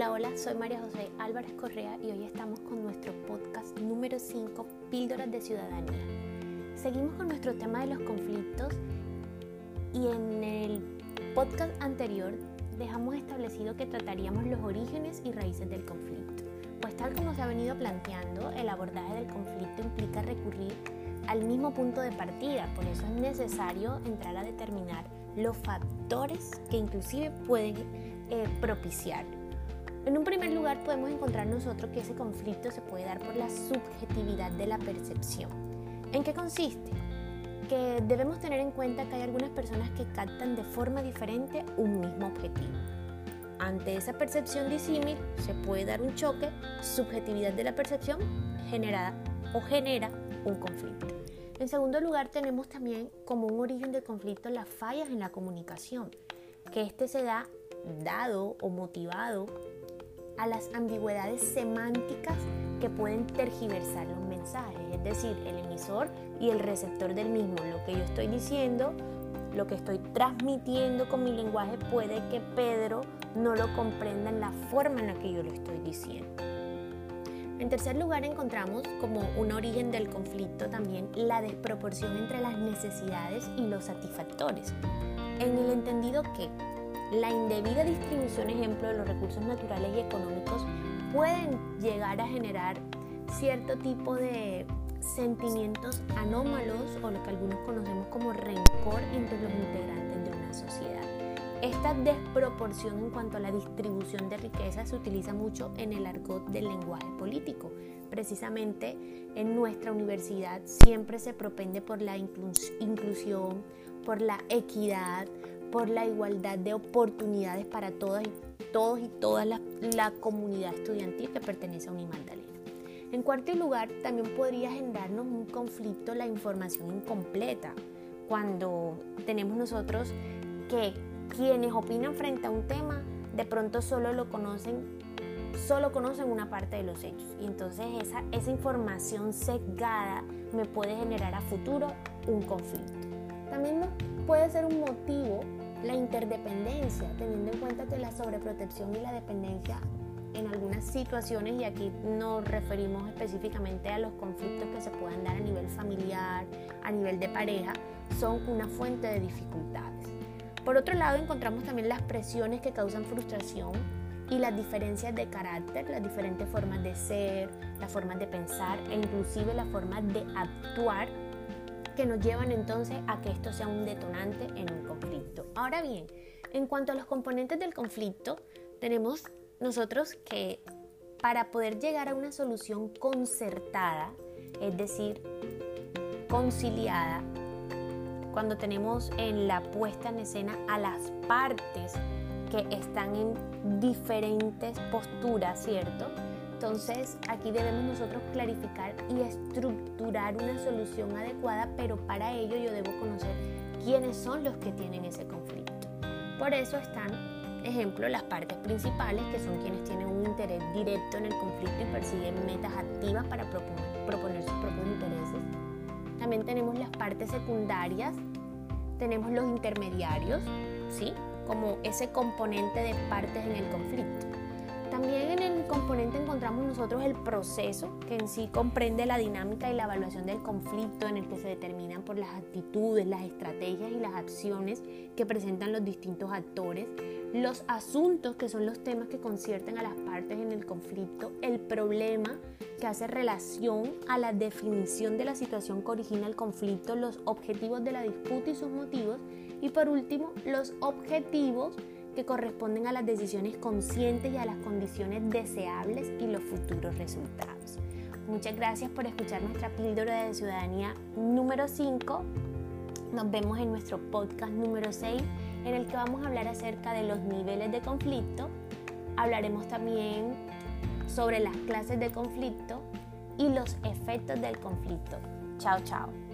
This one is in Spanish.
Hola, hola, soy María José Álvarez Correa y hoy estamos con nuestro podcast número 5, Píldoras de Ciudadanía. Seguimos con nuestro tema de los conflictos y en el podcast anterior dejamos establecido que trataríamos los orígenes y raíces del conflicto. Pues tal como se ha venido planteando, el abordaje del conflicto implica recurrir al mismo punto de partida, por eso es necesario entrar a determinar los factores que inclusive pueden eh, propiciar. En un primer lugar podemos encontrar nosotros que ese conflicto se puede dar por la subjetividad de la percepción. ¿En qué consiste? Que debemos tener en cuenta que hay algunas personas que captan de forma diferente un mismo objetivo. Ante esa percepción disímil se puede dar un choque, subjetividad de la percepción generada o genera un conflicto. En segundo lugar, tenemos también como un origen del conflicto las fallas en la comunicación, que este se da dado o motivado a las ambigüedades semánticas que pueden tergiversar los mensajes, es decir, el emisor y el receptor del mismo. Lo que yo estoy diciendo, lo que estoy transmitiendo con mi lenguaje puede que Pedro no lo comprenda en la forma en la que yo lo estoy diciendo. En tercer lugar, encontramos como un origen del conflicto también la desproporción entre las necesidades y los satisfactores, en el entendido que la indebida distribución, ejemplo, de los recursos naturales y económicos pueden llegar a generar cierto tipo de sentimientos anómalos o lo que algunos conocemos como rencor entre los integrantes de una sociedad. Esta desproporción en cuanto a la distribución de riqueza se utiliza mucho en el argot del lenguaje político. Precisamente en nuestra universidad siempre se propende por la inclusión, por la equidad, por la igualdad de oportunidades para todas y todos y toda la, la comunidad estudiantil que pertenece a Unimagdalena. En cuarto lugar, también podría generarnos un conflicto la información incompleta, cuando tenemos nosotros que quienes opinan frente a un tema de pronto solo lo conocen, solo conocen una parte de los hechos. Y entonces esa, esa información sesgada me puede generar a futuro un conflicto. También puede ser un motivo la interdependencia, teniendo en cuenta que la sobreprotección y la dependencia en algunas situaciones, y aquí nos referimos específicamente a los conflictos que se puedan dar a nivel familiar, a nivel de pareja, son una fuente de dificultades. Por otro lado, encontramos también las presiones que causan frustración y las diferencias de carácter, las diferentes formas de ser, las formas de pensar e inclusive las formas de actuar que nos llevan entonces a que esto sea un detonante en un conflicto. Ahora bien, en cuanto a los componentes del conflicto, tenemos nosotros que para poder llegar a una solución concertada, es decir, conciliada, cuando tenemos en la puesta en escena a las partes que están en diferentes posturas, ¿cierto? Entonces aquí debemos nosotros clarificar y estructurar una solución adecuada, pero para ello yo debo conocer quiénes son los que tienen ese conflicto. Por eso están, ejemplo, las partes principales, que son quienes tienen un interés directo en el conflicto y persiguen metas activas para proponer, proponer sus propios intereses también tenemos las partes secundarias, tenemos los intermediarios, ¿sí? Como ese componente de partes en el conflicto. También en el componente encontramos nosotros el proceso, que en sí comprende la dinámica y la evaluación del conflicto, en el que se determinan por las actitudes, las estrategias y las acciones que presentan los distintos actores, los asuntos, que son los temas que concierten a las partes en el conflicto, el problema, que hace relación a la definición de la situación que origina el conflicto, los objetivos de la disputa y sus motivos, y por último, los objetivos que corresponden a las decisiones conscientes y a las condiciones deseables y los futuros resultados. Muchas gracias por escuchar nuestra píldora de ciudadanía número 5. Nos vemos en nuestro podcast número 6 en el que vamos a hablar acerca de los niveles de conflicto. Hablaremos también sobre las clases de conflicto y los efectos del conflicto. Chao, chao.